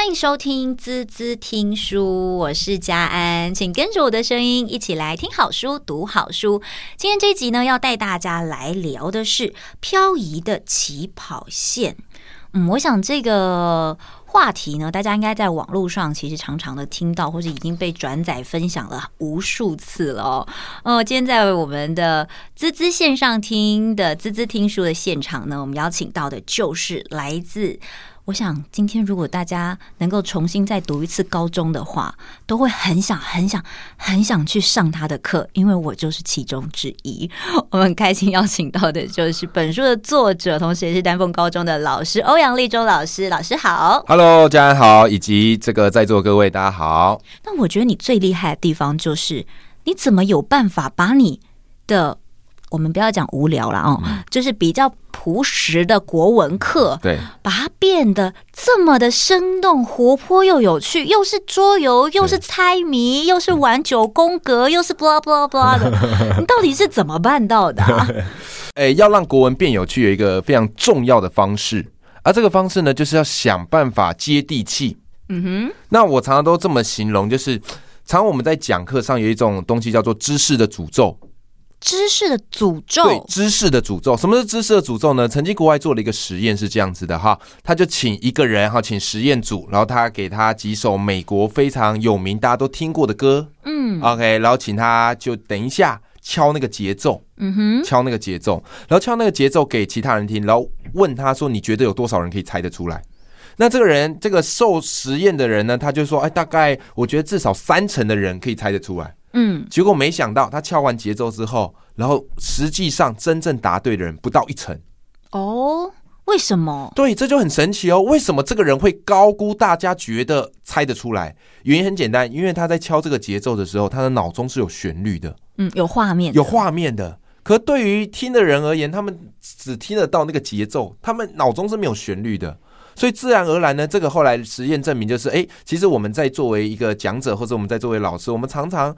欢迎收听滋滋听书，我是佳安，请跟着我的声音一起来听好书、读好书。今天这集呢，要带大家来聊的是漂移的起跑线。嗯，我想这个话题呢，大家应该在网络上其实常常的听到，或者已经被转载分享了无数次了哦。哦，今天在我们的滋滋线上听的滋滋听书的现场呢，我们邀请到的就是来自。我想，今天如果大家能够重新再读一次高中的话，都会很想、很想、很想去上他的课，因为我就是其中之一。我们很开心邀请到的就是本书的作者，同时也是丹凤高中的老师欧阳立中老师。老师好，Hello，家人好，以及这个在座各位大家好。那我觉得你最厉害的地方就是，你怎么有办法把你的我们不要讲无聊了哦，就是比较朴实的国文课，对，把它变得这么的生动、活泼又有趣，又是桌游，又是猜谜，又是玩九宫格，又是 blah blah blah 的，你到底是怎么办到的？哎，要让国文变有趣，有一个非常重要的方式，而这个方式呢，就是要想办法接地气。嗯哼，那我常常都这么形容，就是常常我们在讲课上有一种东西叫做知识的诅咒。知识的诅咒，对，知识的诅咒。什么是知识的诅咒呢？曾经国外做了一个实验，是这样子的哈，他就请一个人哈，请实验组，然后他给他几首美国非常有名、大家都听过的歌，嗯，OK，然后请他就等一下敲那个节奏，嗯哼，敲那个节奏，然后敲那个节奏给其他人听，然后问他说：“你觉得有多少人可以猜得出来？”那这个人，这个受实验的人呢，他就说：“哎，大概我觉得至少三成的人可以猜得出来。”嗯，结果没想到他敲完节奏之后，然后实际上真正答对的人不到一成。哦，为什么？对，这就很神奇哦。为什么这个人会高估大家觉得猜得出来？原因很简单，因为他在敲这个节奏的时候，他的脑中是有旋律的，嗯，有画面，有画面的。可对于听的人而言，他们只听得到那个节奏，他们脑中是没有旋律的。所以自然而然呢，这个后来实验证明就是，哎，其实我们在作为一个讲者，或者我们在作为老师，我们常常。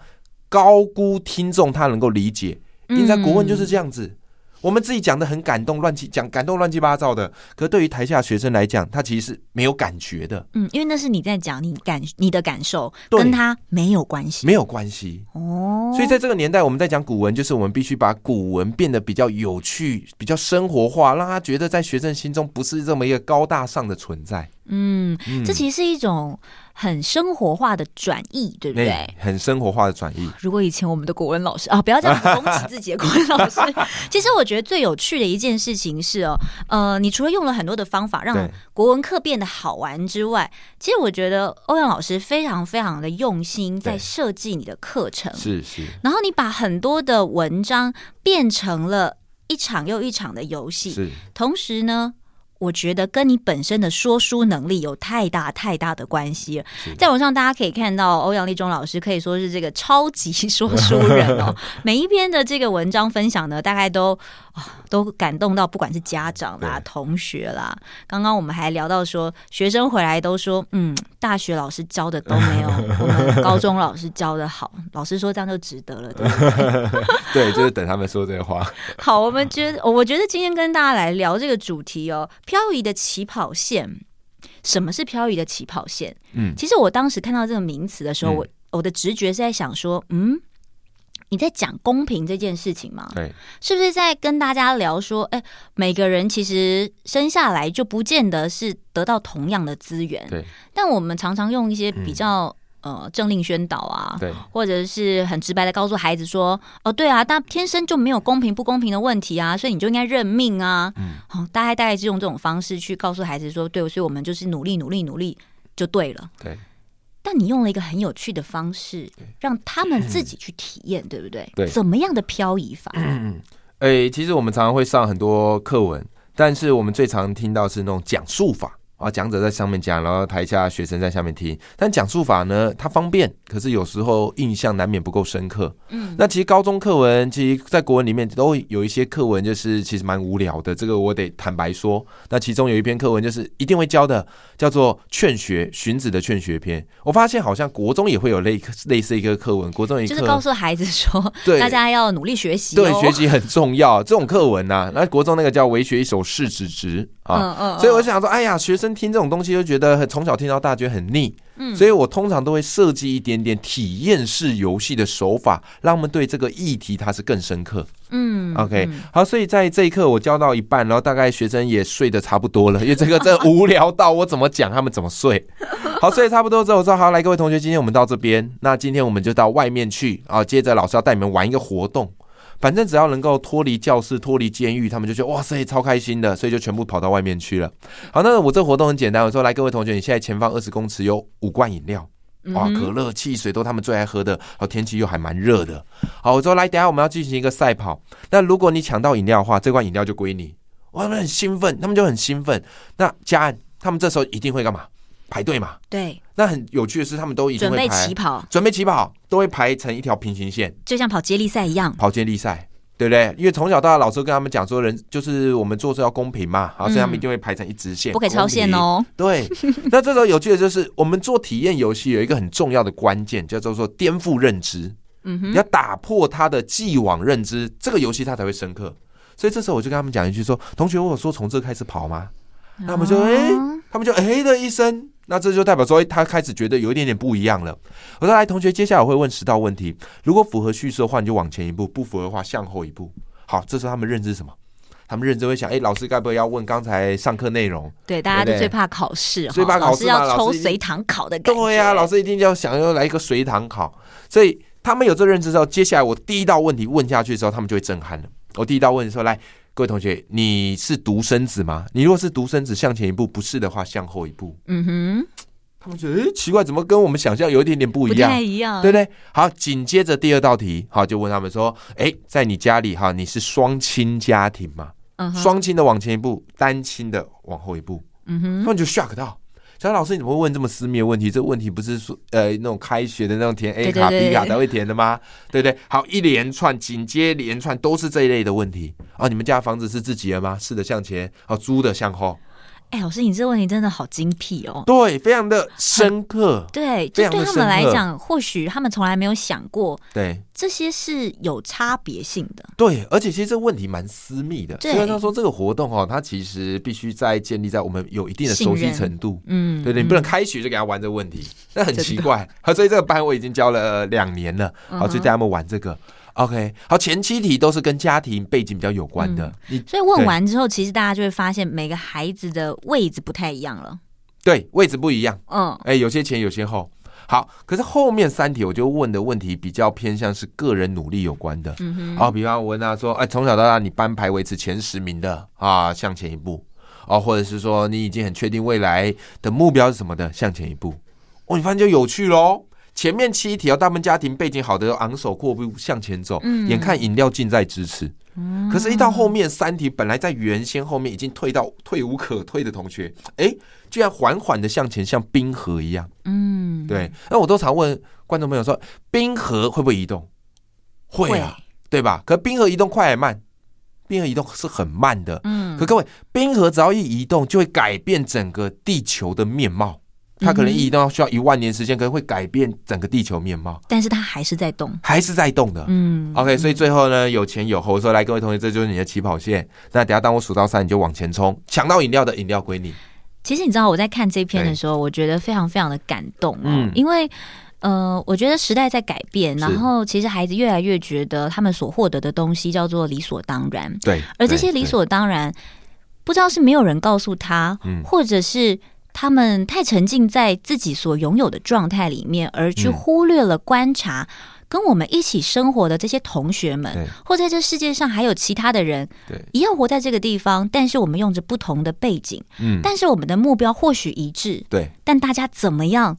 高估听众他能够理解，因为在国文就是这样子。我们自己讲的很感动，乱七讲感动乱七八糟的，可对于台下学生来讲，他其实是没有感觉的。嗯，因为那是你在讲，你感你的感受跟他没有关系，没有关系哦。所以在这个年代，我们在讲古文，就是我们必须把古文变得比较有趣、比较生活化，让他觉得在学生心中不是这么一个高大上的存在。嗯，这其实是一种。很生活化的转译，对不对？很生活化的转译。如果以前我们的国文老师啊，不要这样攻击自己的国文老师。其实我觉得最有趣的一件事情是哦，呃，你除了用了很多的方法让国文课变得好玩之外，其实我觉得欧阳老师非常非常的用心在设计你的课程。是是。然后你把很多的文章变成了一场又一场的游戏。是。同时呢。我觉得跟你本身的说书能力有太大太大的关系了。在网上大家可以看到，欧阳立中老师可以说是这个超级说书人哦。每一篇的这个文章分享呢，大概都都感动到，不管是家长啦、同学啦。刚刚我们还聊到说，学生回来都说，嗯，大学老师教的都没有 我们高中老师教的好。老师说这样就值得了，对不对？对，就是等他们说这个话。好，我们觉得，我觉得今天跟大家来聊这个主题哦。漂移的起跑线，什么是漂移的起跑线？嗯，其实我当时看到这个名词的时候，我我的直觉是在想说，嗯，你在讲公平这件事情吗？对，是不是在跟大家聊说，哎，每个人其实生下来就不见得是得到同样的资源，对，但我们常常用一些比较。呃，政令宣导啊，对，或者是很直白的告诉孩子说，哦，对啊，但天生就没有公平不公平的问题啊，所以你就应该认命啊，嗯，好，大概大概是用这种方式去告诉孩子说，对，所以我们就是努力努力努力就对了，对。但你用了一个很有趣的方式，让他们自己去体验，对不对？对，怎么样的漂移法？嗯，哎，其实我们常常会上很多课文，但是我们最常听到是那种讲述法。啊，讲者在上面讲，然后台下学生在下面听。但讲述法呢，它方便，可是有时候印象难免不够深刻。嗯，那其实高中课文，其实在国文里面都有一些课文，就是其实蛮无聊的。这个我得坦白说。那其中有一篇课文，就是一定会教的，叫做《劝学》，荀子的《劝学篇》。我发现好像国中也会有类类似一个课文，国中一个就是告诉孩子说，对，大家要努力学习，对，学习很重要。这种课文呐、啊，那国中那个叫《为学一首释子直》。啊。嗯嗯。所以我想说，哎呀，学生听这种东西就觉得从小听到大，觉得很腻。嗯。所以我通常都会设计一点点体验式游戏的手法，让他们对这个议题它是更深刻。嗯。OK，好，所以在这一课我教到一半，然后大概学生也睡得差不多了，因为这个真无聊到我怎么讲他们怎么睡。好，睡得差不多之后，我说好，来各位同学，今天我们到这边，那今天我们就到外面去啊。接着老师要带你们玩一个活动。反正只要能够脱离教室、脱离监狱，他们就觉得哇塞，超开心的，所以就全部跑到外面去了。好，那我这活动很简单，我说来，各位同学，你现在前方二十公尺有五罐饮料，哇，可乐、汽水都他们最爱喝的，好，天气又还蛮热的。好，我说来，等下我们要进行一个赛跑，那如果你抢到饮料的话，这罐饮料就归你。哇，他们很兴奋，他们就很兴奋。那嘉安，他们这时候一定会干嘛？排队嘛，对。那很有趣的是，他们都已经准备起跑，准备起跑，都会排成一条平行线，就像跑接力赛一样。跑接力赛，对不对？因为从小到大，老师跟他们讲说，人就是我们做事要公平嘛，好，所以他们一定会排成一直线，不可以超线哦。对。那这时候有趣的就是，我们做体验游戏有一个很重要的关键，叫做说颠覆认知。嗯哼，你要打破他的既往认知，这个游戏他才会深刻。所以这时候我就跟他们讲一句说：“同学，我有说从这开始跑吗？”那他们就哎。他们就哎的一声，那这就代表说，他开始觉得有一点点不一样了。我说来，同学，接下来我会问十道问题，如果符合叙事的话，你就往前一步；不符合的话，向后一步。好，这时候他们认知什么？他们认知会想，哎，老师该不会要问刚才上课内容？对，大家都最怕考试，最怕考试要抽随堂考的感觉。对呀、啊，老师一定要想要来一个随堂考。所以他们有这认知之后，接下来我第一道问题问下去的时候，他们就会震撼了。我第一道问题说来。各位同学，你是独生子吗？你如果是独生子，向前一步；不是的话，向后一步。嗯哼，他们觉得，诶，奇怪，怎么跟我们想象有一点点不一样？不太一样，对不对？好，紧接着第二道题，好，就问他们说，诶，在你家里哈，你是双亲家庭吗？嗯哼，双亲的往前一步，单亲的往后一步。嗯哼，他们就 shock 到。小老师，你怎么会问这么私密的问题？这个问题不是说呃那种开学的那种填 A 卡 B 卡才会填的吗？对不对，好，一连串紧接连串都是这一类的问题啊！你们家房子是自己的吗？是的，向前，好，租的向后。哎，老师，你这个问题真的好精辟哦！对，非常的深刻。对，就对他们来讲，或许他们从来没有想过，对这些是有差别性的。对，而且其实这个问题蛮私密的。虽然他说这个活动哦，它其实必须在建立在我们有一定的熟悉程度。嗯，对对，你不能开学就给他玩这个问题，那很奇怪。所以这个班我已经教了两年了，好，就带他们玩这个。OK，好，前七题都是跟家庭背景比较有关的。嗯、所以问完之后，其实大家就会发现每个孩子的位置不太一样了。对，位置不一样。嗯，哎、欸，有些前，有些后。好，可是后面三题我就问的问题比较偏向是个人努力有关的。嗯哼。哦，比方我问他说：“哎、欸，从小到大你班排维持前十名的啊，向前一步。”哦，或者是说你已经很确定未来的目标是什么的，向前一步。哦，你发现就有趣喽。前面七题，大部分家庭背景好的，昂首阔步向前走，嗯、眼看饮料近在咫尺。嗯、可是，一到后面三题，本来在原先后面已经退到退无可退的同学，哎、欸，居然缓缓的向前，像冰河一样。嗯，对。那我都常问观众朋友说，冰河会不会移动？会啊，会对吧？可冰河移动快还慢？冰河移动是很慢的。嗯。可各位，冰河只要一移动，就会改变整个地球的面貌。它可能移动需要一万年时间，可能会改变整个地球面貌。但是它还是在动，还是在动的。嗯，OK，所以最后呢，有前有后。我说来，各位同学，这就是你的起跑线。那等下当我数到三，你就往前冲，抢到饮料的饮料归你。其实你知道我在看这篇的时候，我觉得非常非常的感动。嗯，因为呃，我觉得时代在改变，然后其实孩子越来越觉得他们所获得的东西叫做理所当然。对，而这些理所当然，不知道是没有人告诉他，嗯，或者是。他们太沉浸在自己所拥有的状态里面，而去忽略了观察跟我们一起生活的这些同学们，对。或在这世界上还有其他的人，一样活在这个地方，但是我们用着不同的背景，嗯，但是我们的目标或许一致，对，但大家怎么样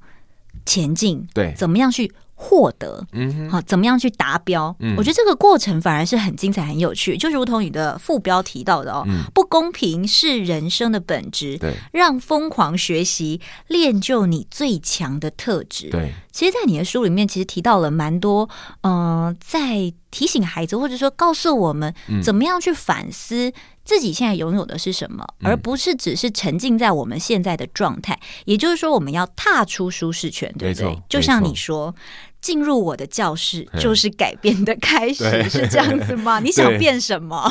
前进，对，怎么样去。获得，好，怎么样去达标？嗯，我觉得这个过程反而是很精彩、很有趣。就如同你的副标提到的哦，嗯，不公平是人生的本质，对，让疯狂学习练就你最强的特质。对，其实，在你的书里面，其实提到了蛮多，嗯、呃，在提醒孩子，或者说告诉我们，怎么样去反思自己现在拥有的是什么，而不是只是沉浸在我们现在的状态。嗯、也就是说，我们要踏出舒适圈，对不对？就像你说，进入我的教室就是改变的开始，是这样子吗？你想变什么？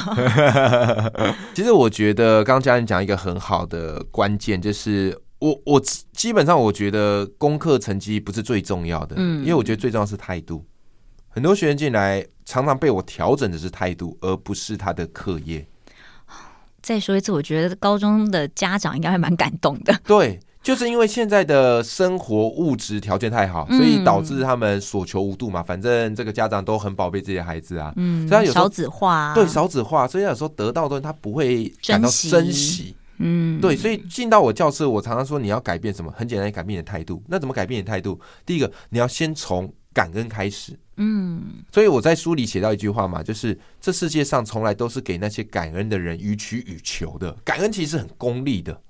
其实我觉得刚刚嘉玲讲一个很好的关键，就是我我基本上我觉得功课成绩不是最重要的，嗯，因为我觉得最重要是态度。很多学员进来，常常被我调整的是态度，而不是他的课业。再说一次，我觉得高中的家长应该还蛮感动的。对，就是因为现在的生活物质条件太好，所以导致他们所求无度嘛。反正这个家长都很宝贝自己的孩子啊，嗯，所以有少子化，对，少子化，所以有时候得到的东西他不会感到珍惜。嗯，对，所以进到我教室，我常常说你要改变什么？很简单，改变你的态度。那怎么改变你的态度？第一个，你要先从感恩开始。嗯，所以我在书里写到一句话嘛，就是这世界上从来都是给那些感恩的人予取予求的。感恩其实很功利的。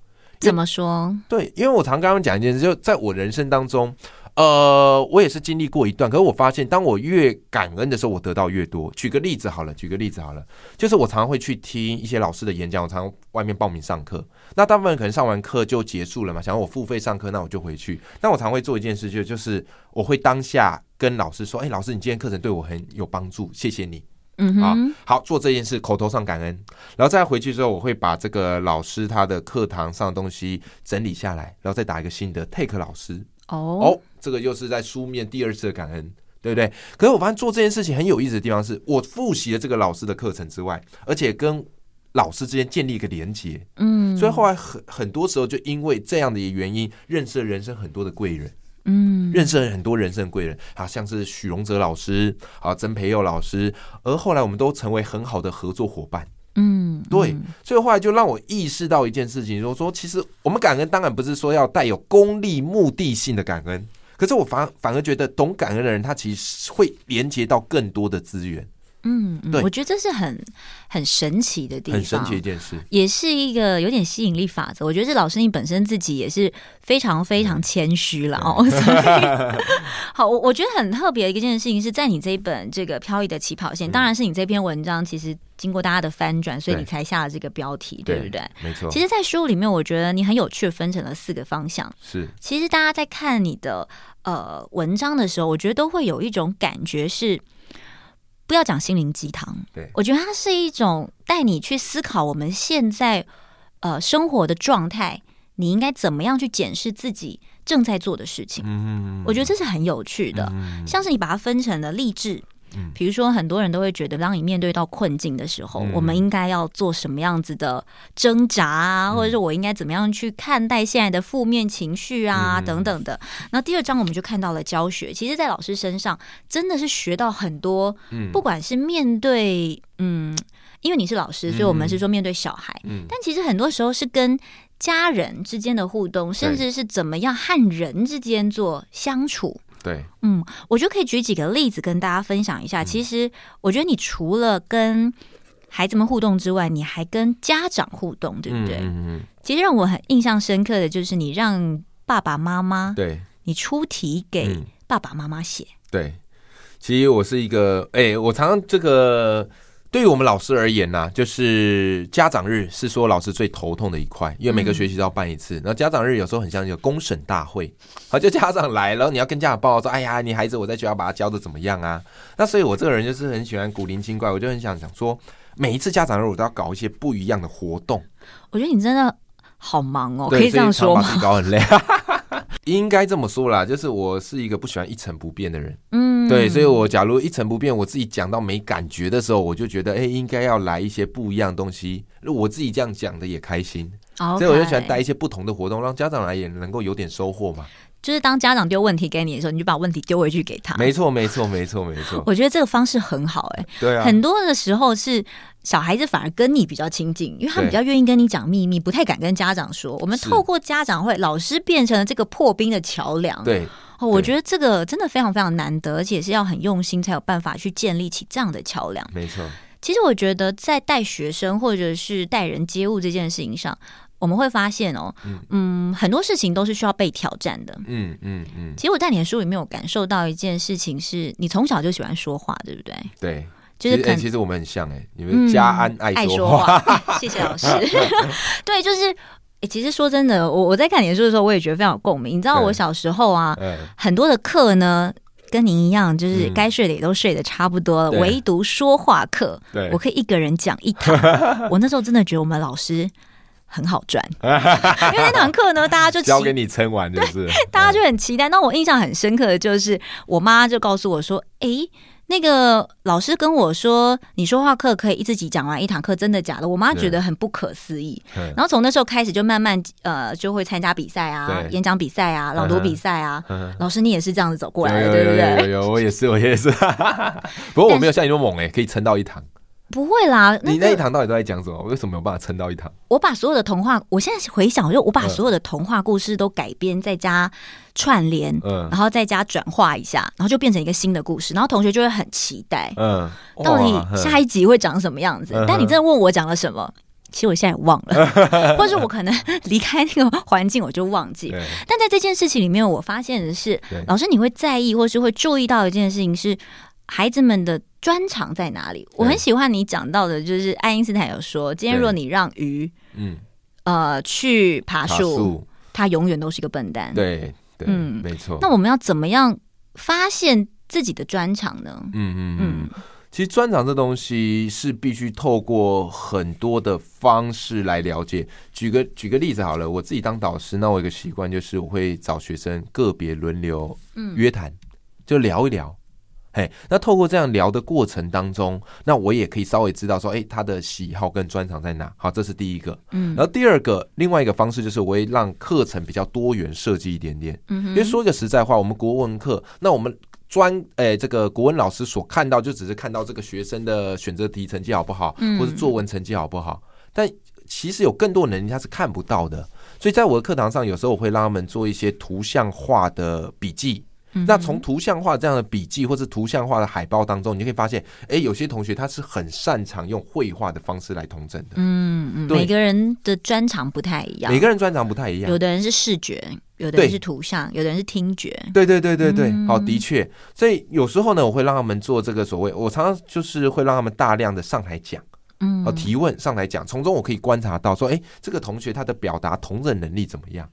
怎么说？对，因为我常跟他们讲一件事，就在我人生当中，呃，我也是经历过一段，可是我发现，当我越感恩的时候，我得到越多。举个例子好了，举个例子好了，就是我常常会去听一些老师的演讲，我常常外面报名上课。那大部分人可能上完课就结束了嘛，想要我付费上课，那我就回去。那我常会做一件事，就就是我会当下。跟老师说：“哎、欸，老师，你今天课程对我很有帮助，谢谢你。”嗯哼，好，做这件事，口头上感恩，然后再回去之后，我会把这个老师他的课堂上的东西整理下来，然后再打一个新的 take 老师。哦哦，这个又是在书面第二次的感恩，对不对？可是我发现做这件事情很有意思的地方是，我复习了这个老师的课程之外，而且跟老师之间建立一个连接。嗯，所以后来很很多时候就因为这样的原因，认识了人生很多的贵人。嗯，认识了很多人生贵人，啊，像是许荣哲老师，啊，曾培佑老师，而后来我们都成为很好的合作伙伴。嗯，对，所以后来就让我意识到一件事情，就是说，其实我们感恩当然不是说要带有功利目的性的感恩，可是我反反而觉得懂感恩的人，他其实会连接到更多的资源。嗯，对，我觉得这是很很神奇的地方，很神奇一件事，也是一个有点吸引力法则。我觉得这老师你本身自己也是非常非常谦虚了哦。所以，好，我我觉得很特别的一件事情是在你这一本这个飘逸的起跑线，当然是你这篇文章其实经过大家的翻转，所以你才下了这个标题，对，对不对？没错。其实，在书里面，我觉得你很有趣的分成了四个方向。是，其实大家在看你的呃文章的时候，我觉得都会有一种感觉是。不要讲心灵鸡汤，对，我觉得它是一种带你去思考我们现在呃生活的状态，你应该怎么样去检视自己正在做的事情。嗯，我觉得这是很有趣的，嗯，像是你把它分成了励志。比如说，很多人都会觉得，当你面对到困境的时候，嗯、我们应该要做什么样子的挣扎啊，嗯、或者是我应该怎么样去看待现在的负面情绪啊，嗯、等等的。那第二章我们就看到了教学，其实，在老师身上真的是学到很多。嗯，不管是面对，嗯，因为你是老师，所以我们是说面对小孩，嗯，但其实很多时候是跟家人之间的互动，甚至是怎么样和人之间做相处。对，嗯，我就可以举几个例子跟大家分享一下。其实，我觉得你除了跟孩子们互动之外，你还跟家长互动，对不对？嗯嗯。其实让我很印象深刻的就是你让爸爸妈妈，对，你出题给爸爸妈妈写。对，其实我是一个，哎，我常常这个。对于我们老师而言呢、啊，就是家长日是说老师最头痛的一块，因为每个学期都要办一次。那、嗯、家长日有时候很像一个公审大会，好，就家长来了，然后你要跟家长报告说：“哎呀，你孩子我在学校把他教的怎么样啊？”那所以，我这个人就是很喜欢古灵精怪，我就很想讲说，每一次家长日我都要搞一些不一样的活动。我觉得你真的好忙哦，可以这样说吗？搞很累。应该这么说啦，就是我是一个不喜欢一成不变的人，嗯，对，所以我假如一成不变，我自己讲到没感觉的时候，我就觉得，哎、欸，应该要来一些不一样的东西，我自己这样讲的也开心，Okay. 所以我就喜欢带一些不同的活动，让家长来也能够有点收获嘛。就是当家长丢问题给你的时候，你就把问题丢回去给他。没错，没错，没错，没错。我觉得这个方式很好、欸，哎，对啊。很多的时候是小孩子反而跟你比较亲近，因为他们比较愿意跟你讲秘密，不太敢跟家长说。我们透过家长会，老师变成了这个破冰的桥梁。对，哦，我觉得这个真的非常非常难得，而且是要很用心才有办法去建立起这样的桥梁。没错。其实我觉得在带学生或者是待人接物这件事情上。我们会发现哦，嗯，很多事情都是需要被挑战的。嗯嗯嗯。其实我在你的书里面有感受到一件事情，是你从小就喜欢说话，对不对？对。就是可能其实我们很像哎，你们家安爱说话，谢谢老师。对，就是。哎、欸，其实说真的，我我在看你的书的时候，我也觉得非常有共鸣。你知道我小时候啊，很多的课呢，跟您一样，就是该睡的也都睡得差不多了，嗯、唯独说话课，我可以一个人讲一堂。我那时候真的觉得我们老师很好赚，因为那堂课呢，大家就交给你撑完，就是大家就很期待。那我印象很深刻的就是，我妈就告诉我说：“哎、欸。”那个老师跟我说，你说话课可以一自己讲完一堂课，真的假的？我妈觉得很不可思议。然后从那时候开始，就慢慢呃，就会参加比赛啊，演讲比赛啊，朗读比赛啊。老师，你也是这样子走过来的，对不对？有我也是，我也是。不过我没有像你那么猛哎，可以撑到一堂。不会啦，你那一堂到底都在讲什么？我为什么没有办法撑到一堂？我把所有的童话，我现在回想，就我把所有的童话故事都改编，再加串联，嗯，然后再加转化一下，然后就变成一个新的故事，然后同学就会很期待，嗯，到底下一集会长什么样子？但你真的问我讲了什么，其实我现在也忘了，或者是我可能离开那个环境，我就忘记。但在这件事情里面，我发现的是，老师你会在意，或是会注意到一件事情是。孩子们的专长在哪里？我很喜欢你讲到的，就是爱因斯坦有说，今天若你让鱼，嗯，呃，去爬树，它永远都是一个笨蛋。对，对，嗯，没错。那我们要怎么样发现自己的专长呢？嗯嗯嗯。嗯其实专长这东西是必须透过很多的方式来了解。举个举个例子好了，我自己当导师，那我有一个习惯就是我会找学生个别轮流约谈，就聊一聊。嘿，那透过这样聊的过程当中，那我也可以稍微知道说，哎，他的喜好跟专长在哪？好，这是第一个。嗯，然后第二个，另外一个方式就是，我会让课程比较多元设计一点点。嗯哼，因为说一个实在话，我们国文课，那我们专，哎，这个国文老师所看到，就只是看到这个学生的选择题成绩好不好，或者作文成绩好不好。但其实有更多能力他是看不到的，所以在我的课堂上，有时候我会让他们做一些图像化的笔记。那从图像化这样的笔记或是图像化的海报当中，你就可以发现，哎，有些同学他是很擅长用绘画的方式来通证的。嗯嗯，每个人的专长不太一样，每个人专长不太一样。有的人是视觉，有的人是图像，有的人是听觉。对对对对对，好，的确。所以有时候呢，我会让他们做这个所谓，我常常就是会让他们大量的上台讲，嗯，好，提问上台讲，从中我可以观察到说，哎，这个同学他的表达统整能力怎么样？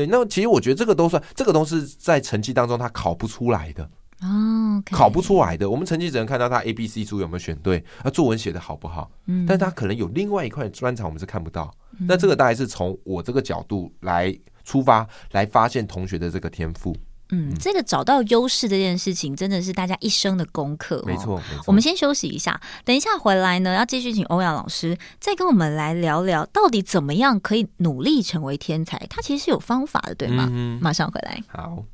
对，那其实我觉得这个都算，这个都是在成绩当中他考不出来的哦，okay、考不出来的。我们成绩只能看到他 A、B、C 组有没有选对，啊，作文写的好不好？嗯，但他可能有另外一块专长，我们是看不到。嗯、那这个大概是从我这个角度来出发，来发现同学的这个天赋。嗯，这个找到优势这件事情真的是大家一生的功课哦。没错，没错。我们先休息一下，等一下回来呢，要继续请欧阳老师再跟我们来聊聊，到底怎么样可以努力成为天才？他其实是有方法的，对吗？嗯，马上回来。好，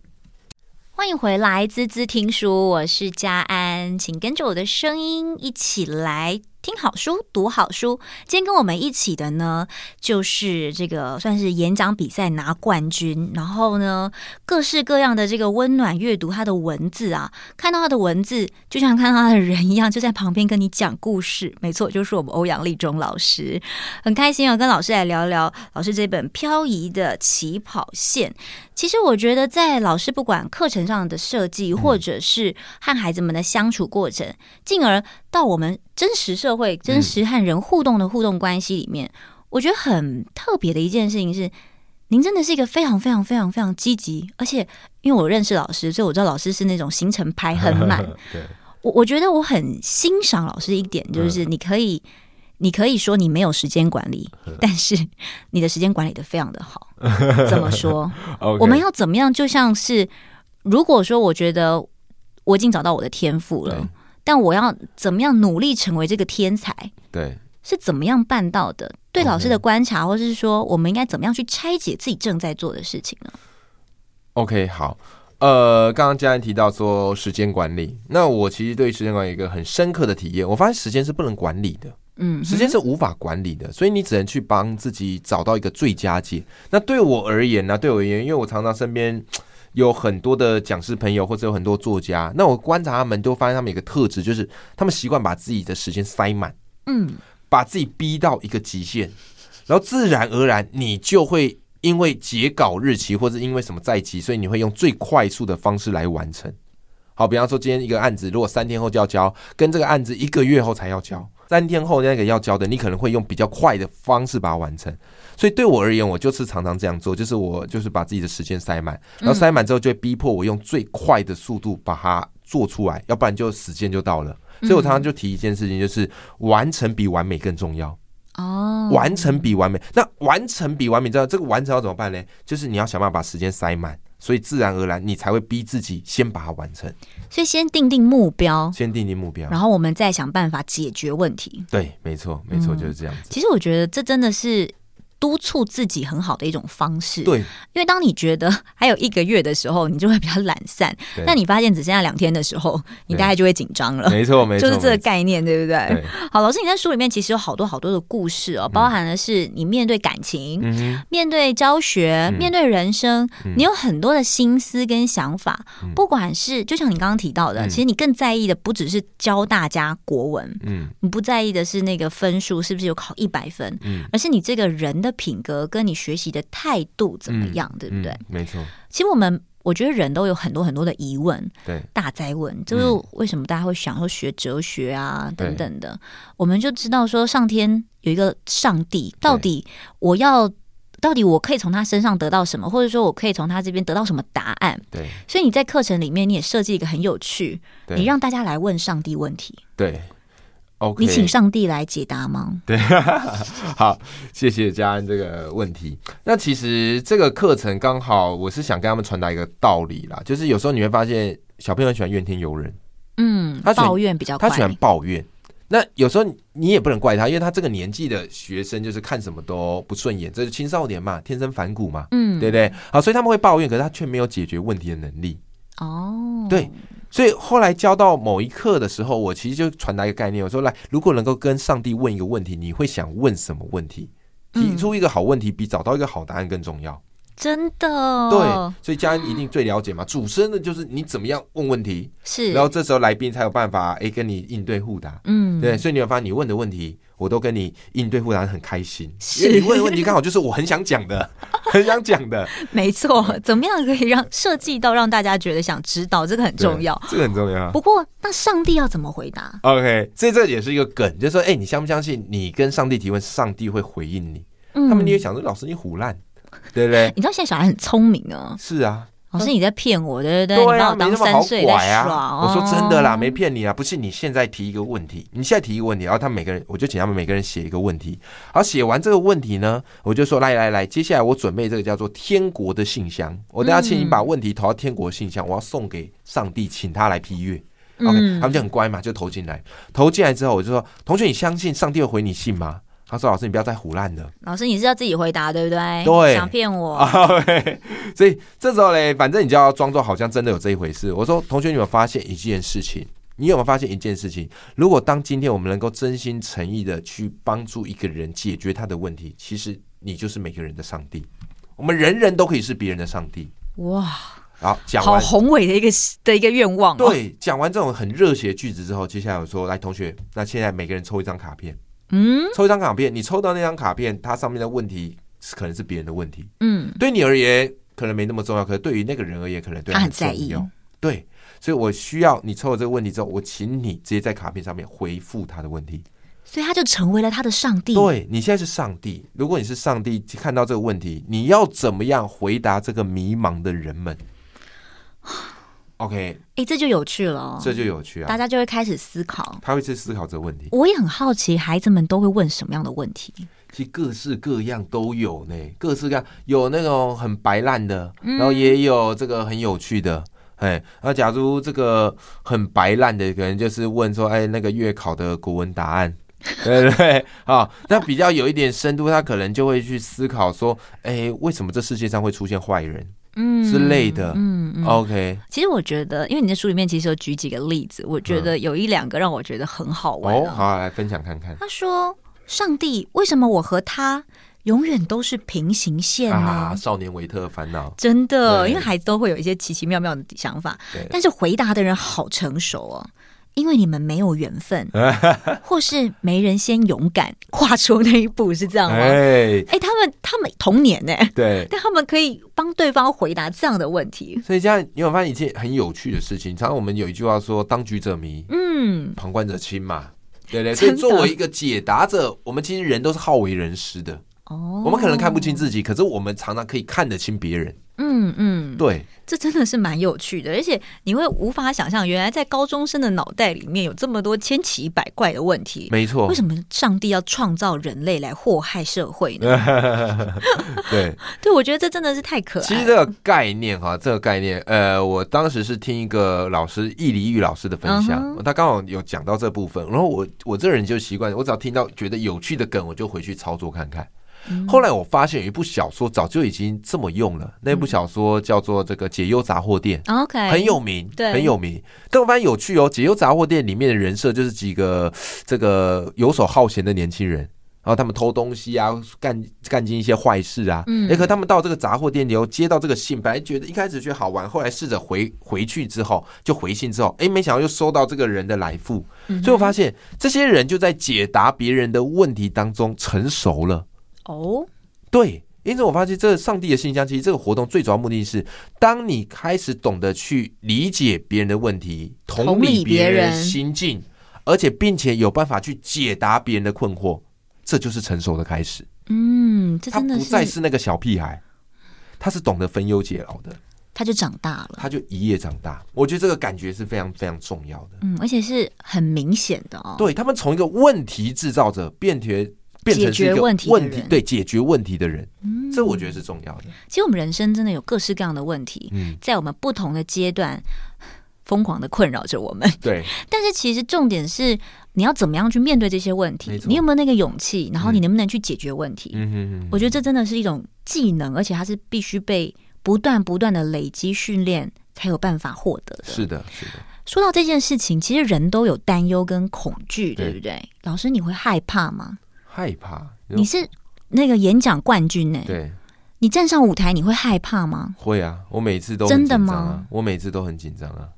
欢迎回来，滋滋听书，我是佳安，请跟着我的声音一起来。听好书，读好书。今天跟我们一起的呢，就是这个算是演讲比赛拿冠军，然后呢，各式各样的这个温暖阅读他的文字啊，看到他的文字，就像看到他的人一样，就在旁边跟你讲故事。没错，就是我们欧阳立中老师，很开心啊，跟老师来聊聊老师这本《漂移的起跑线》。其实我觉得，在老师不管课程上的设计，或者是和孩子们的相处过程，进而到我们真实社会、真实和人互动的互动关系里面，我觉得很特别的一件事情是，您真的是一个非常非常非常非常积极，而且因为我认识老师，所以我知道老师是那种行程排很满。我我觉得我很欣赏老师一点，就是你可以。你可以说你没有时间管理，但是你的时间管理的非常的好。怎么说.我们要怎么样？就像是如果说我觉得我已经找到我的天赋了，对但我要怎么样努力成为这个天才？对，是怎么样办到的？对老师的观察，Okay. 或者是说我们应该怎么样去拆解自己正在做的事情呢？OK，好。呃，刚刚佳安提到说时间管理，那我其实对时间管理有一个很深刻的体验，我发现时间是不能管理的。嗯，时间是无法管理的，所以你只能去帮自己找到一个最佳解。那对我而言呢、啊？对我而言，因为我常常身边有很多的讲师朋友，或者有很多作家，那我观察他们，都发现他们有一个特质，就是他们习惯把自己的时间塞满，嗯，把自己逼到一个极限，然后自然而然，你就会因为截稿日期或者因为什么在即，所以你会用最快速的方式来完成。好，比方说今天一个案子，如果三天后就要交，跟这个案子一个月后才要交，三天后那个要交的，你可能会用比较快的方式把它完成。所以对我而言，我就是常常这样做，就是我就是把自己的时间塞满，然后塞满之后就会逼迫我用最快的速度把它做出来，要不然就时间就到了。所以我常常就提一件事情，就是完成比完美更重要。哦，完成比完美，那完成比完美，知道这个完成要怎么办呢？就是你要想办法把时间塞满，所以自然而然你才会逼自己先把它完成。所以先定定目标，先定定目标，然后我们再想办法解决问题。对，没错，没错，就是这样子。其实我觉得这真的是。督促自己很好的一种方式，对，因为当你觉得还有一个月的时候，你就会比较懒散；那你发现只剩下两天的时候，你大概就会紧张了。没错，没错，就是这个概念，对不对？对。好，老师，你在书里面其实有好多好多的故事哦，包含的是你面对感情、嗯、面对教学、嗯、面对人生，嗯、你有很多的心思跟想法。嗯、不管是就像你刚刚提到的、嗯，其实你更在意的不只是教大家国文，嗯，你不在意的是那个分数是不是有考一百分，嗯，而是你这个人的品格跟你学习的态度怎么样，嗯、对不对？嗯、没错。其实我们我觉得人都有很多很多的疑问，对，大灾问，就是为什么大家会想说学哲学啊等等的？我们就知道说上天有一个上帝，到底我要到底我可以从他身上得到什么，或者说我可以从他这边得到什么答案？对。所以你在课程里面你也设计一个很有趣，你让大家来问上帝问题。对。你请上帝来解答吗？对，好，谢谢家安这个问题。那其实这个课程刚好，我是想跟他们传达一个道理啦，就是有时候你会发现小朋友喜欢怨天尤人，嗯，他抱怨比较快，他喜欢抱怨。那有时候你也不能怪他，因为他这个年纪的学生就是看什么都不顺眼，这是青少年嘛，天生反骨嘛，嗯，对不对？好，所以他们会抱怨，可是他却没有解决问题的能力。哦，对。所以后来教到某一课的时候，我其实就传达一个概念，我说：来，如果能够跟上帝问一个问题，你会想问什么问题？提出一个好问题，比找到一个好答案更重要。真的，对，所以家人一定最了解嘛。主持人的就是你怎么样问问题，是，然后这时候来宾才有办法哎跟你应对互答，嗯，对，所以你会发现你问的问题，我都跟你应对互然很开心，因为你问的问题刚好就是我很想讲的，很想讲的，没错。怎么样可以让设计到让大家觉得想知道，这个很重要，这个很重要。不过那上帝要怎么回答？OK，所以这也是一个梗，就是说，哎，你相不相信你跟上帝提问，上帝会回应你？嗯，他们你也想说，老师你唬烂。对不对？你知道现在小孩很聪明啊！是啊，老师你在骗我，对不对？对啊，当三岁在耍。我说真的啦，没骗你啊！不信你现在提一个问题，你现在提一个问题，然后他们每个人，我就请他们每个人写一个问题。好，写完这个问题呢，我就说来来来，接下来我准备这个叫做天国的信箱。我等下请你把问题投到天国信箱，我要送给上帝，请他来批阅。OK，他们就很乖嘛，就投进来。投进来之后，我就说，同学，你相信上帝会回你信吗？他说：“老师，你不要再胡乱了。老师，你是要自己回答，对不对？对，想骗我。所以这时候嘞，反正你就要装作好像真的有这一回事。我说，同学，你有没有发现一件事情？你有没有发现一件事情？如果当今天我们能够真心诚意的去帮助一个人解决他的问题，其实你就是每个人的上帝。我们人人都可以是别人的上帝。哇！好，讲完好宏伟的一个的一个愿望哦。对，讲完这种很热血的句子之后，接下来我说，来，同学，那现在每个人抽一张卡片。”嗯，抽一张卡片，你抽到那张卡片，它上面的问题是可能是别人的问题。嗯，对你而言可能没那么重要，可是对于那个人而言，可能对。他很在意。对，所以我需要你抽了这个问题之后，我请你直接在卡片上面回复他的问题。所以他就成为了他的上帝。对，你现在是上帝，如果你是上帝，看到这个问题，你要怎么样回答这个迷茫的人们 ？OK，哎、欸，这就有趣了，哦，这就有趣啊！大家就会开始思考，他会去思考这个问题。我也很好奇，孩子们都会问什么样的问题？其实各式各样都有呢，各式各样有那种很白烂的，然后也有这个很有趣的。哎、嗯，那假如这个很白烂的，可能就是问说，哎，那个月考的国文答案，对 不对？啊，那比较有一点深度，他可能就会去思考说，哎，为什么这世界上会出现坏人？嗯之类的，嗯，嗯，OK。其实我觉得，因为你在书里面其实有举几个例子，我觉得有一两个让我觉得很好玩，啊嗯。哦，好，来分享看看。他说：“上帝，为什么我和他永远都是平行线呢？”啊，少年维特的烦恼，真的，因为孩子都会有一些奇奇妙妙的想法。但是回答的人好成熟哦。因为你们没有缘分，或是没人先勇敢跨出那一步，是这样吗？哎、他们他们同年呢，对，但他们可以帮对方回答这样的问题。所以这样你有发现一件很有趣的事情？常常我们有一句话说：“当局者迷，嗯，旁观者清嘛。”对对，所以作为一个解答者，我们其实人都是好为人师的。哦，我们可能看不清自己，可是我们常常可以看得清别人。嗯嗯，对，这真的是蛮有趣的，而且你会无法想象，原来在高中生的脑袋里面有这么多千奇百怪的问题。没错，为什么上帝要创造人类来祸害社会呢？对，对，我觉得这真的是太可爱了。其实这个概念哈，这个概念，呃，我当时是听一个老师易黎玉老师的分享，uh huh. 他刚好有讲到这部分，然后我我这人就习惯，我只要听到觉得有趣的梗，我就回去操作看看。后来我发现有一部小说早就已经这么用了，那部小说叫做《这个解忧杂货店》，OK，很有名，对，很有名。但我发现有趣哦，《解忧杂货店》里面的人设就是几个这个游手好闲的年轻人，然后他们偷东西啊，干干尽一些坏事啊。嗯，哎，可他们到这个杂货店里后接到这个信，本来觉得一开始觉得好玩，后来试着回回去之后，就回信之后，哎，没想到又收到这个人的来复，嗯、哼所以我发现这些人就在解答别人的问题当中成熟了。哦。对，因此我发现这个上帝的信箱，其实这个活动最主要目的是，当你开始懂得去理解别人的问题，同理别人心境，而且并且有办法去解答别人的困惑，这就是成熟的开始。嗯，这真的是，他不再是那个小屁孩，他是懂得分忧解劳的，他就长大了，他就一夜长大。我觉得这个感觉是非常非常重要的，嗯，而且是很明显的哦。对，他们从一个问题制造者变成。变成是一个问题，问题对解决问题的人，嗯，这我觉得是重要的。其实我们人生真的有各式各样的问题，嗯，在我们不同的阶段疯狂的困扰着我们。对，但是其实重点是你要怎么样去面对这些问题，你有没有那个勇气，然后你能不能去解决问题？嗯嗯，我觉得这真的是一种技能，而且它是必须被不断不断的累积训练才有办法获得的。是的，是的。说到这件事情，其实人都有担忧跟恐惧，对不对？老师，你会害怕吗？害怕？你是那个演讲冠军呢？对，你站上舞台你会害怕吗？会啊，我每次都真的吗？我每次都很紧张啊。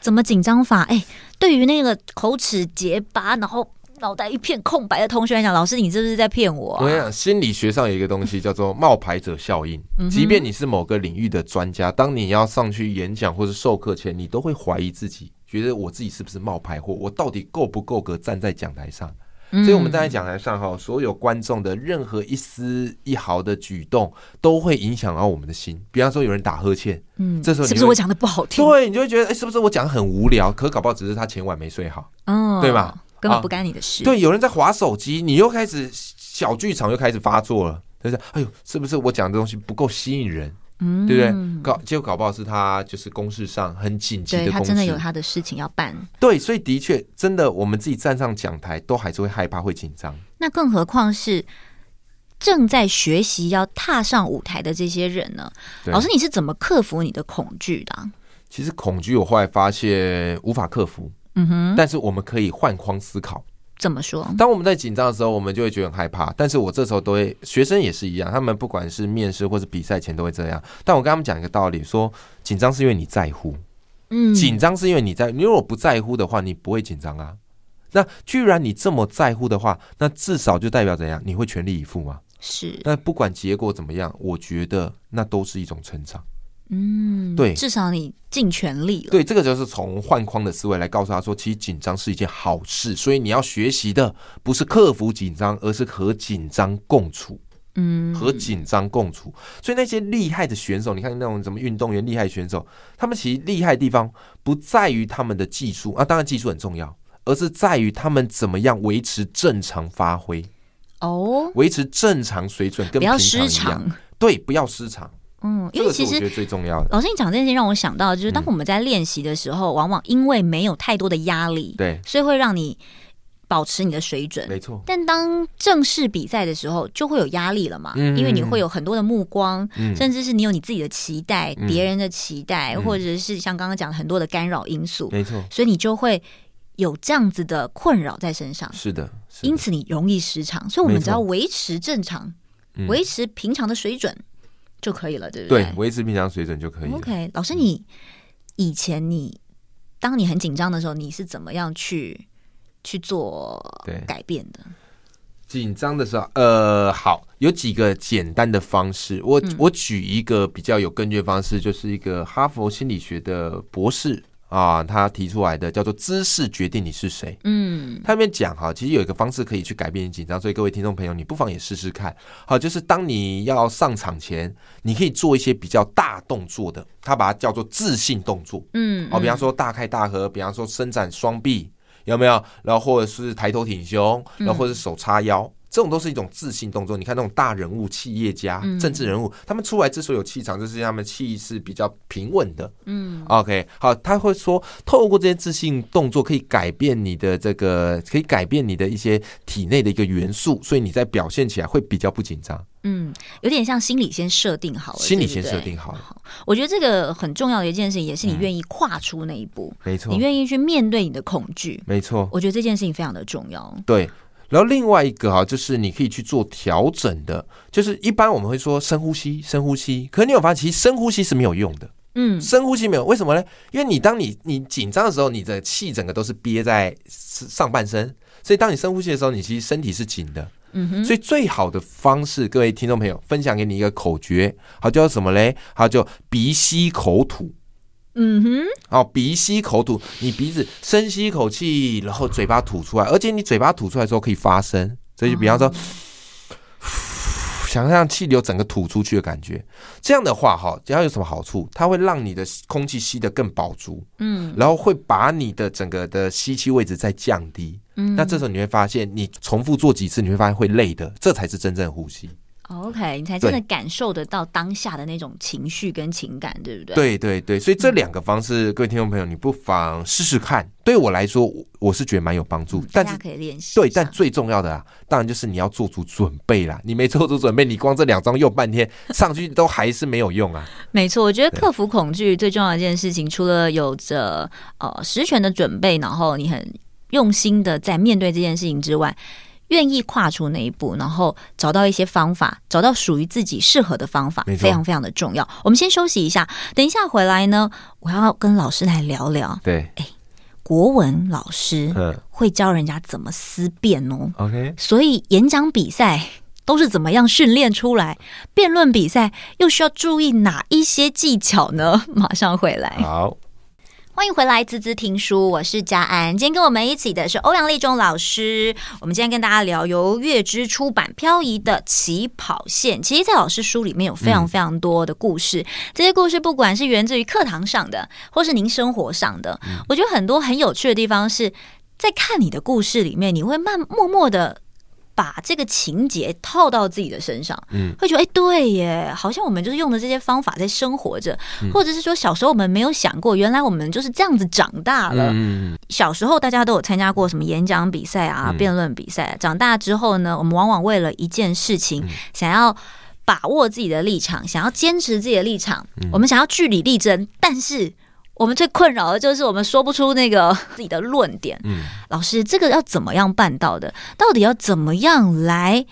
怎么紧张法？哎，对于那个口齿结巴，然后脑袋一片空白的同学来讲，老师你是不是在骗我？我跟你讲，心理学上有一个东西叫做冒牌者效应。即便你是某个领域的专家，当你要上去演讲或是授课前，你都会怀疑自己，觉得我自己是不是冒牌货？我到底够不够格站在讲台上？所以我们站在讲台上哈，所有观众的任何一丝一毫的举动，都会影响到我们的心。比方说有人打呵欠，嗯，这时候是不是我讲的不好听？对，你就会觉得，哎，是不是我讲的很无聊？可搞不好只是他前晚没睡好，哦，对吧？根本不干你的事。对，有人在划手机，你又开始小剧场又开始发作了，就是哎呦，是不是我讲的东西不够吸引人？嗯，对不对？搞结果搞不好是他就是公事上很紧急的公事，他真的有他的事情要办。对，所以的确，真的我们自己站上讲台都还是会害怕、会紧张。那更何况是正在学习要踏上舞台的这些人呢？老师，你是怎么克服你的恐惧的？其实恐惧，我后来发现无法克服。嗯哼，但是我们可以换框思考。怎么说？当我们在紧张的时候，我们就会觉得很害怕。但是我这时候都会，学生也是一样，他们不管是面试或是比赛前都会这样。但我跟他们讲一个道理：说紧张是因为你在乎，嗯，紧张是因为你在。你如果不在乎的话，你不会紧张啊。那居然你这么在乎的话，那至少就代表怎样？你会全力以赴吗？是。那不管结果怎么样，我觉得那都是一种成长。嗯，对，至少你尽全力了。对，这个就是从换框的思维来告诉他说，其实紧张是一件好事，所以你要学习的不是克服紧张，而是和紧张共处。嗯，和紧张共处。所以那些厉害的选手，你看那种什么运动员厉害选手，他们其实厉害的地方不在于他们的技术啊，当然技术很重要，而是在于他们怎么样维持正常发挥。哦，维持正常水准，跟平常一样。对，不要失常。嗯，因为其实最重要的老师，你讲这件事情让我想到，就是当我们在练习的时候，往往因为没有太多的压力，对，所以会让你保持你的水准，没错。但当正式比赛的时候，就会有压力了嘛，因为你会有很多的目光，甚至是你有你自己的期待、别人的期待，或者是像刚刚讲的很多的干扰因素，没错。所以你就会有这样子的困扰在身上，是的。因此你容易失常，所以我们只要维持正常，维持平常的水准。就可以了，对不对？对，维持平常水准就可以了。OK，老师，你以前你当你很紧张的时候，你是怎么样去去做改变的？紧张的时候，呃，好，有几个简单的方式。我我举一个比较有根据的方式，就是一个哈佛心理学的博士。啊，他提出来的叫做“姿势决定你是谁”。嗯，他那边讲哈，其实有一个方式可以去改变你紧张，所以各位听众朋友，你不妨也试试看。好，就是当你要上场前，你可以做一些比较大动作的，他把它叫做自信动作。嗯，好，比方说大开大合，比方说伸展双臂，有没有？然后或者是抬头挺胸，然后或者是手叉腰。这种都是一种自信动作。你看那种大人物、企业家、政治人物，他们出来之所以有气场，就是他们气是比较平稳的。嗯，OK，好，他会说，透过这些自信动作，可以改变你的这个，可以改变你的一些体内的一个元素，所以你在表现起来会比较不紧张。嗯，有点像心理先设定好了，心理先设定好了。好，我觉得这个很重要的一件事情，也是你愿意跨出那一步。没错，你愿意去面对你的恐惧。没错，我觉得这件事情非常的重要。对。然后另外一个哈，就是你可以去做调整的，就是一般我们会说深呼吸，深呼吸。可是你有发现，其实深呼吸是没有用的。嗯，深呼吸没有，为什么呢？因为你当你你紧张的时候，你的气整个都是憋在上半身，所以当你深呼吸的时候，你其实身体是紧的。嗯哼。所以最好的方式，各位听众朋友，分享给你一个口诀，好叫什么嘞？好叫鼻吸口吐。嗯哼，哦，鼻吸口吐，你鼻子深吸一口气，然后嘴巴吐出来，而且你嘴巴吐出来的时候可以发声，所以就比方说，哦、想象气流整个吐出去的感觉，这样的话哈，只要有什么好处？它会让你的空气吸得更饱足，嗯，然后会把你的整个的吸气位置再降低，嗯，那这时候你会发现，你重复做几次，你会发现会累的，这才是真正的呼吸。OK，你才真的感受得到当下的那种情绪跟情感，对不对？对对对，所以这两个方式，嗯、各位听众朋友，你不妨试试看。对我来说，我是觉得蛮有帮助，嗯、但是大家可以练习。对，但最重要的啊，当然就是你要做足准备啦。你没做足准备，你光这两张用半天上去都还是没有用啊。没错，我觉得克服恐惧最重要的一件事情，除了有着呃十全的准备，然后你很用心的在面对这件事情之外。愿意跨出那一步，然后找到一些方法，找到属于自己适合的方法，非常非常的重要。我们先休息一下，等一下回来呢，我要跟老师来聊聊。对，哎，国文老师会教人家怎么思辨哦。OK，所以演讲比赛都是怎么样训练出来？辩论比赛又需要注意哪一些技巧呢？马上回来。好。欢迎回来，滋滋听书，我是佳安。今天跟我们一起的是欧阳立中老师。我们今天跟大家聊由月之出版《漂移的起跑线》。其实，在老师书里面有非常非常多的故事，嗯、这些故事不管是源自于课堂上的，或是您生活上的，嗯、我觉得很多很有趣的地方是在看你的故事里面，你会慢默默的。把这个情节套到自己的身上，嗯，会觉得哎，对耶，好像我们就是用的这些方法在生活着，嗯、或者是说小时候我们没有想过，原来我们就是这样子长大了。嗯、小时候大家都有参加过什么演讲比赛啊、辩论比赛，长大之后呢，我们往往为了一件事情，想要把握自己的立场，想要坚持自己的立场，我们想要据理力争，但是。我们最困扰的就是我们说不出那个 自己的论点。嗯，老师，这个要怎么样办到的？到底要怎么样来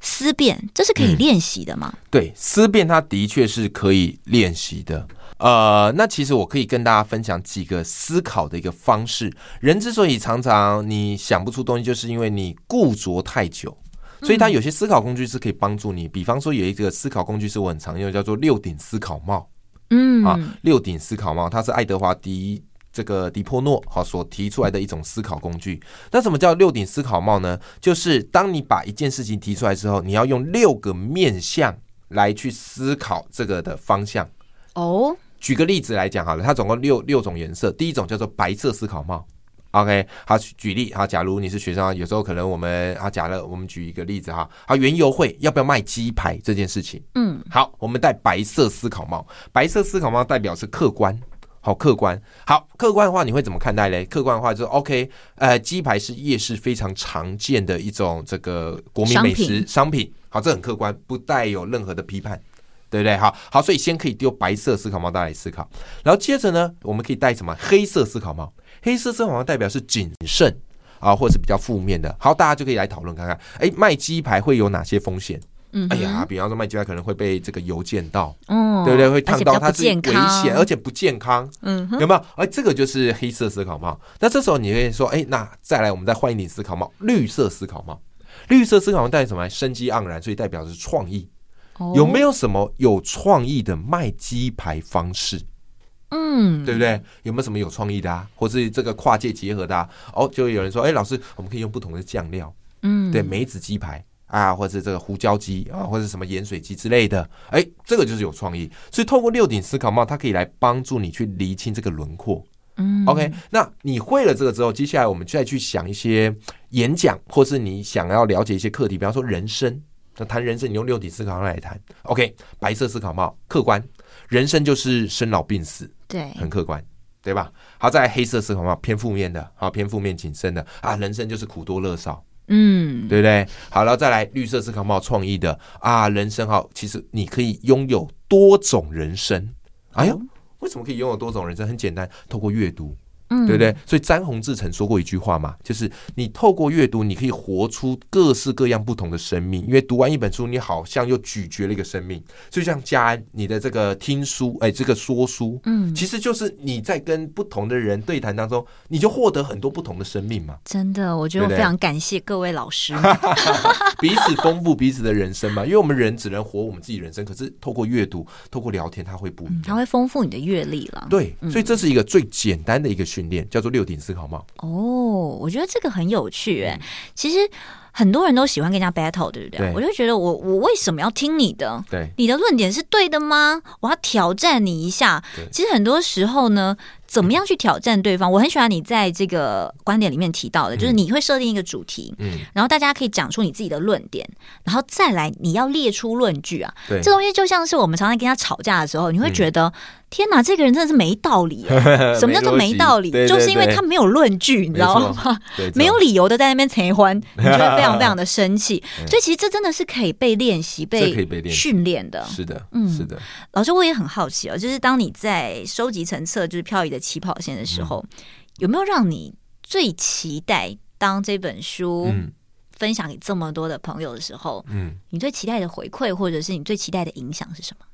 思辨？这是可以练习的吗？嗯，对，思辨它的确是可以练习的。呃，那其实我可以跟大家分享几个思考的一个方式。人之所以常常你想不出东西，就是因为你固着太久。所以，它有些思考工具是可以帮助你。比方说，有一个思考工具是我很常用，叫做六顶思考帽。嗯啊，六顶思考帽，它是爱德华迪这个迪波诺哈所提出来的一种思考工具。那什么叫六顶思考帽呢？就是当你把一件事情提出来之后，你要用六个面向来去思考这个的方向。哦，举个例子来讲好了，它总共六六种颜色。第一种叫做白色思考帽。OK，好，举例哈，假如你是学生，有时候可能我们啊，假设我们举一个例子哈，好，原油会要不要卖鸡排这件事情，嗯，好，我们戴白色思考帽，白色思考帽代表是客观，好，客观，好，客观的话你会怎么看待嘞？客观的话就是 OK，呃，鸡排是夜市非常常见的一种这个国民美食商品，商品，好，这很客观，不带有任何的批判，对不对？好，好，所以先可以丢白色思考帽，大家来思考，然后接着呢，我们可以戴什么？黑色思考帽。黑色思考帽代表是谨慎啊，或者是比较负面的。好，大家就可以来讨论看看，哎，卖鸡排会有哪些风险？嗯，哎呀，比方说卖鸡排可能会被这个油溅到，嗯，对不对？会烫到，它是危险，而且不健康，嗯，有没有？哎，这个就是黑色思考帽。那这时候你可以说，哎，那再来，我们再换一顶思考帽，绿色思考帽。绿色思考帽代表什么？生机盎然，所以代表的是创意。有没有什么有创意的卖鸡排方式？嗯，对不对？有没有什么有创意的啊？或是这个跨界结合的啊？哦，就有人说，哎，老师，我们可以用不同的酱料，嗯，对，梅子鸡排啊，或者这个胡椒鸡啊，或者什么盐水鸡之类的，哎，这个就是有创意。所以透过六顶思考帽，它可以来帮助你去厘清这个轮廓。嗯，OK，那你会了这个之后，接下来我们再去想一些演讲，或是你想要了解一些课题，比方说人生。那谈人生，你用六顶思考帽来谈，OK？白色思考帽，客观，人生就是生老病死，对，很客观，对吧？好，再来黑色思考帽，偏负面的，好，偏负面谨慎的啊，人生就是苦多乐少，嗯，对不对？好，然后再来绿色思考帽，创意的啊，人生哈，其实你可以拥有多种人生。哎呦，为什么可以拥有多种人生？很简单，透过阅读。对不对？所以詹宏志曾说过一句话嘛，就是你透过阅读，你可以活出各式各样不同的生命。因为读完一本书，你好像又咀嚼了一个生命。就像家安，你的这个听书，哎，这个说书，嗯，其实就是你在跟不同的人对谈当中，你就获得很多不同的生命嘛。真的，我觉得我非常感谢各位老师，彼此丰富彼此的人生嘛。因为我们人只能活我们自己人生，可是透过阅读，透过聊天，它会不一样，它会丰富你的阅历了。对，所以这是一个最简单的一个训练。叫做六顶思考帽哦，我觉得这个很有趣哎。其实很多人都喜欢跟人家 battle，对不对？对，我就觉得我我为什么要听你的？对，你的论点是对的吗？我要挑战你一下。其实很多时候呢。怎么样去挑战对方？我很喜欢你在这个观点里面提到的，就是你会设定一个主题，嗯，然后大家可以讲出你自己的论点，然后再来你要列出论据啊。对，这东西就像是我们常常跟他吵架的时候，你会觉得天哪，这个人真的是没道理。什么叫做没道理？就是因为他没有论据，你知道吗？没有理由的在那边扯欢，你就会非常非常的生气。所以其实这真的是可以被练习、被训练的。是的，嗯，是的。老师，我也很好奇哦，就是当你在收集成册，就是漂移的起跑线的时候，嗯、有没有让你最期待当这本书分享给这么多的朋友的时候？嗯，你最期待的回馈，或者是你最期待的影响是什么？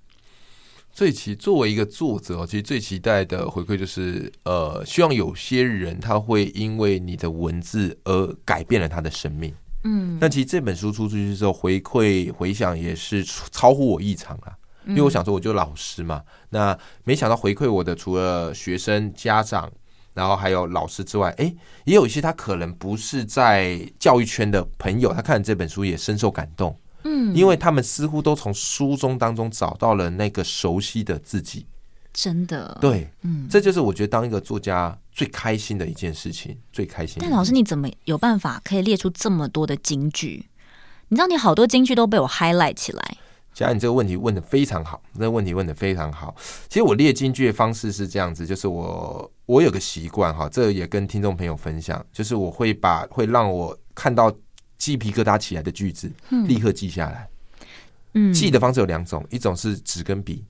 最期作为一个作者，其实最期待的回馈就是，呃，希望有些人他会因为你的文字而改变了他的生命。嗯，那其实这本书出出去之后，回馈回想也是超乎我意常啊。因为我想说，我就老师嘛，那没想到回馈我的除了学生、家长，然后还有老师之外，哎，也有一些他可能不是在教育圈的朋友，他看了这本书也深受感动，嗯，因为他们似乎都从书中当中找到了那个熟悉的自己，真的，对，嗯，这就是我觉得当一个作家最开心的一件事情，最开心。但老师，你怎么有办法可以列出这么多的金句？你知道，你好多金句都被我 highlight 起来。其实你这个问题问的非常好，这个问题问的非常好。其实我列金句的方式是这样子，就是我我有个习惯哈，这也跟听众朋友分享，就是我会把会让我看到鸡皮疙瘩起来的句子，立刻记下来。嗯，记的方式有两种，一种是纸跟笔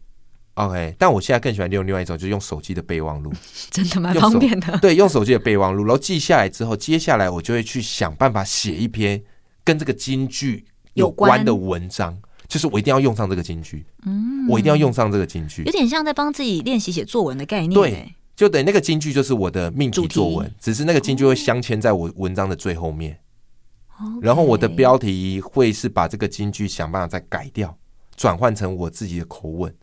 ，OK。但我现在更喜欢用另外一种，就是用手机的备忘录，真的蛮方便的。对，用手机的备忘录，然后记下来之后，接下来我就会去想办法写一篇跟这个金句有关的文章。就是我一定要用上这个金句，嗯，我一定要用上这个金句，有点像在帮自己练习写作文的概念。对，就等于那个金句就是我的命题作文，只是那个金句会镶嵌在我文章的最后面。然后我的标题会是把这个金句想办法再改掉，转换成我自己的口吻，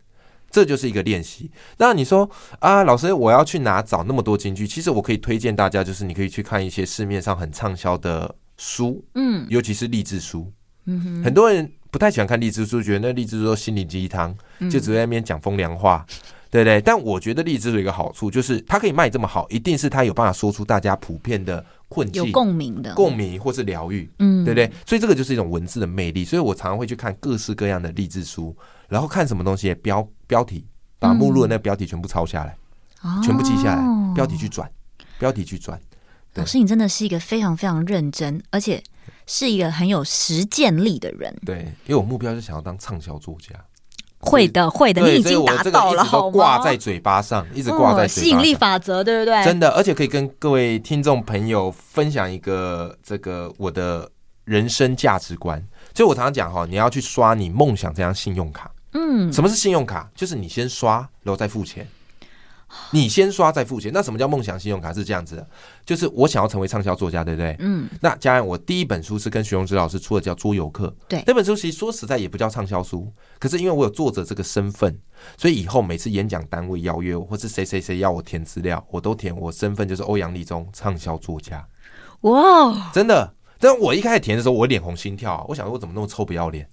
这就是一个练习。那你说啊，老师，我要去哪找那么多金句？其实我可以推荐大家，就是你可以去看一些市面上很畅销的书，嗯，尤其是励志书，很多人。不太喜欢看励志书，觉得那励志书心灵鸡汤，就只在那边讲风凉话，嗯、对不对？但我觉得励志书有一个好处，就是它可以卖这么好，一定是它有办法说出大家普遍的困境、有共鸣的共鸣或是疗愈，嗯，对不对？所以这个就是一种文字的魅力。所以我常常会去看各式各样的励志书，然后看什么东西标标题，把目录的那个标题全部抄下来，嗯、全部记下来，标题去转，标题去转。老师，你真的是一个非常非常认真，而且。是一个很有实践力的人。对，因为我目标是想要当畅销作家。会的，会的，你已经达到了，好吗？挂在嘴巴上，一直挂在嘴巴上。吸引力法则，对不对？真的，而且可以跟各位听众朋友分享一个这个我的人生价值观，就我常常讲哈，你要去刷你梦想这张信用卡。嗯，什么是信用卡？就是你先刷，然后再付钱。你先刷再付钱，那什么叫梦想信用卡？是这样子的，就是我想要成为畅销作家，对不对？嗯。那加上我第一本书是跟徐荣之老师出的，叫桌游课。对。那本书其实说实在也不叫畅销书，可是因为我有作者这个身份，所以以后每次演讲单位邀约我，或是谁谁谁要我填资料，我都填我身份就是欧阳立中畅销作家。哇，真的！但我一开始填的时候，我脸红心跳，啊我想说我怎么那么臭不要脸？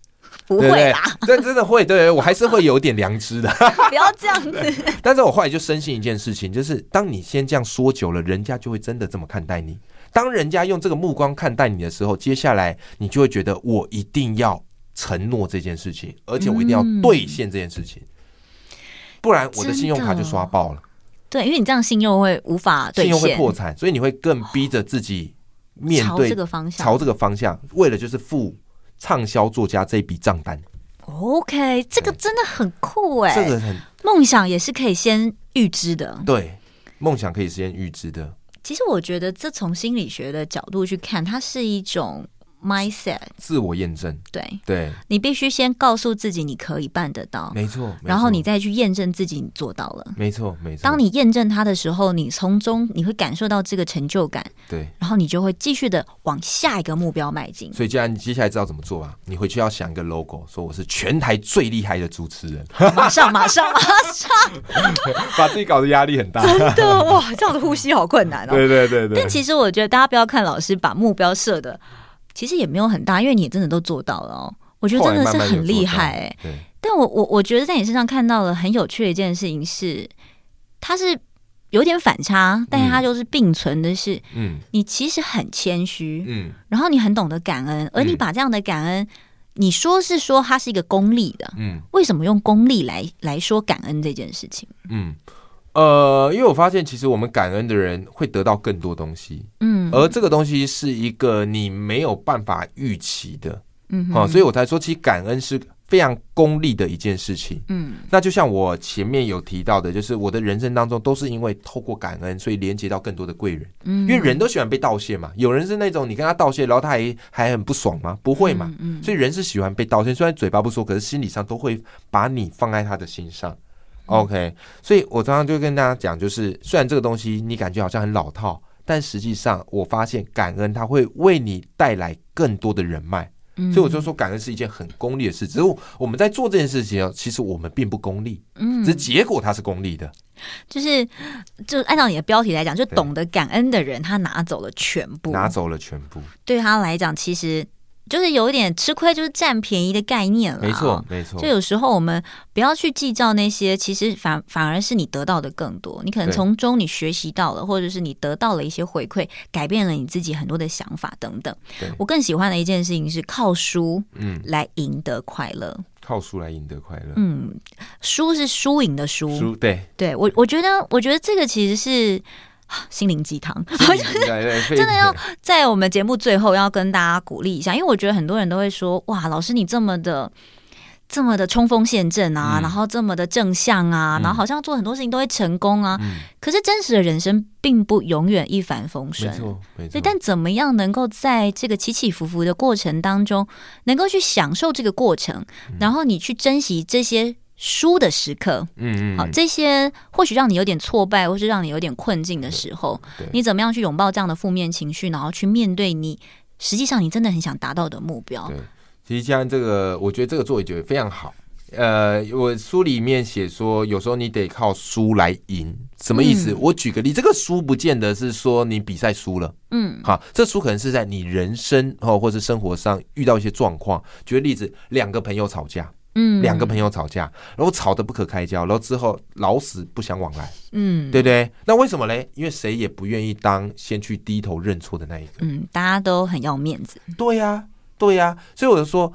不会啦，这真的会，对，我还是会有点良知的。不要这样子。但是我后来就深信一件事情，就是当你先这样说久了，人家就会真的这么看待你。当人家用这个目光看待你的时候，接下来你就会觉得我一定要承诺这件事情，而且我一定要兑现这件事情，不然我的信用卡就刷爆了。对，因为你这样信用会无法兑现，信用会破产，所以你会更逼着自己面对朝这个方向，朝这个方向，为了就是付。畅销作家这笔账单，OK，这个真的很酷哎，这个很梦想也是可以先预知的，对，梦想可以先预知的。其实我觉得，这从心理学的角度去看，它是一种。Mindset 自我验证，对。对，你必须先告诉自己你可以办得到，没错，然后你再去验证自己你做到了，没错没错。当你验证它的时候，你从中你会感受到这个成就感，对，然后你就会继续的往下一个目标迈进。所以，既然你接下来知道怎么做吧，你回去要想一个 logo，说我是全台最厉害的主持人，马上马上 马上，把自己搞得压力很大，真的哇，这样的呼吸好困难哦。对对对对。但其实我觉得大家不要看老师把目标设的。其实也没有很大，因为你也真的都做到了哦。我觉得真的是很厉害哎。对。但我我我觉得在你身上看到了很有趣的一件事情是，它是有点反差，但是它就是并存的是，嗯，你其实很谦虚，嗯，然后你很懂得感恩，而你把这样的感恩，你说是说它是一个功利的，嗯，为什么用功利来来说感恩这件事情？嗯。呃，因为我发现，其实我们感恩的人会得到更多东西，嗯，而这个东西是一个你没有办法预期的，嗯，啊，所以我才说，其实感恩是非常功利的一件事情，嗯，那就像我前面有提到的，就是我的人生当中都是因为透过感恩，所以连接到更多的贵人，嗯，因为人都喜欢被道谢嘛，有人是那种你跟他道谢，然后他还还很不爽吗？不会嘛，嗯，所以人是喜欢被道谢，虽然嘴巴不说，可是心理上都会把你放在他的心上。OK，所以我常常就跟大家讲，就是虽然这个东西你感觉好像很老套，但实际上我发现感恩它会为你带来更多的人脉，嗯，所以我就说感恩是一件很功利的事。只是我们在做这件事情，其实我们并不功利，嗯，只是结果它是功利的。就是，就按照你的标题来讲，就懂得感恩的人，他拿走了全部，拿走了全部，对他来讲，其实。就是有一点吃亏，就是占便宜的概念了。没错，没错。就有时候我们不要去计较那些，其实反反而是你得到的更多。你可能从中你学习到了，或者是你得到了一些回馈，改变了你自己很多的想法等等。我更喜欢的一件事情是靠书，嗯，来赢得快乐。靠书来赢得快乐。嗯，书是输赢的输。输，对。对我，我觉得，我觉得这个其实是。心灵鸡汤，真的要在我们节目最后要跟大家鼓励一下，因为我觉得很多人都会说：“哇，老师你这么的这么的冲锋陷阵啊，然后这么的正向啊，然后好像做很多事情都会成功啊。”可是真实的人生并不永远一帆风顺，没错，没错。但怎么样能够在这个起起伏伏的过程当中，能够去享受这个过程，然后你去珍惜这些。输的时刻，嗯嗯，好，这些或许让你有点挫败，或是让你有点困境的时候，你怎么样去拥抱这样的负面情绪，然后去面对你实际上你真的很想达到的目标？对，其实像这个，我觉得这个作为觉得非常好。呃，我书里面写说，有时候你得靠输来赢，什么意思？嗯、我举个例，这个输不见得是说你比赛输了，嗯，好，这输可能是在你人生哦，或是生活上遇到一些状况。举个例子，两个朋友吵架。嗯，两个朋友吵架，然后吵得不可开交，然后之后老死不相往来，嗯，对不对？那为什么嘞？因为谁也不愿意当先去低头认错的那一个，嗯，大家都很要面子，对呀、啊，对呀、啊，所以我就说，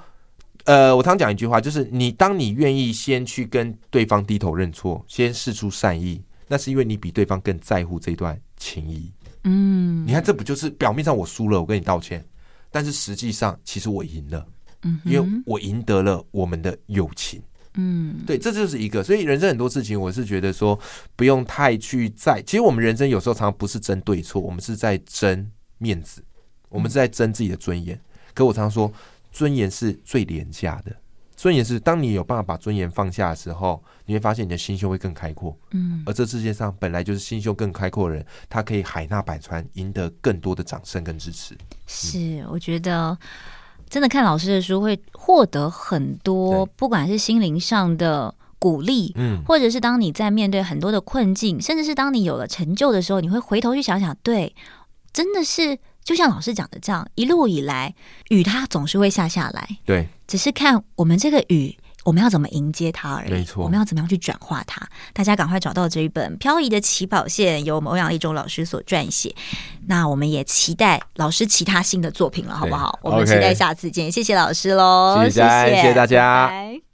呃，我常讲一句话，就是你当你愿意先去跟对方低头认错，先试出善意，那是因为你比对方更在乎这段情谊，嗯，你看这不就是表面上我输了，我跟你道歉，但是实际上其实我赢了。嗯，因为我赢得了我们的友情，嗯，对，这就是一个。所以人生很多事情，我是觉得说不用太去在。其实我们人生有时候常常不是争对错，我们是在争面子，我们是在争自己的尊严。可我常常说，尊严是最廉价的。尊严是当你有办法把尊严放下的时候，你会发现你的心胸会更开阔。嗯，而这世界上本来就是心胸更开阔的人，他可以海纳百川，赢得更多的掌声跟支持。是，我觉得真的看老师的书会获得很多，不管是心灵上的鼓励，嗯，或者是当你在面对很多的困境，甚至是当你有了成就的时候，你会回头去想想，对，真的是。就像老师讲的这样，一路以来雨它总是会下下来，对，只是看我们这个雨我们要怎么迎接它而已。没错，我们要怎么样去转化它？大家赶快找到这一本《漂移的起跑线》，由欧阳立中老师所撰写。那我们也期待老师其他新的作品了，好不好？我们期待下次见，谢谢老师喽，谢谢，谢谢大家。拜拜。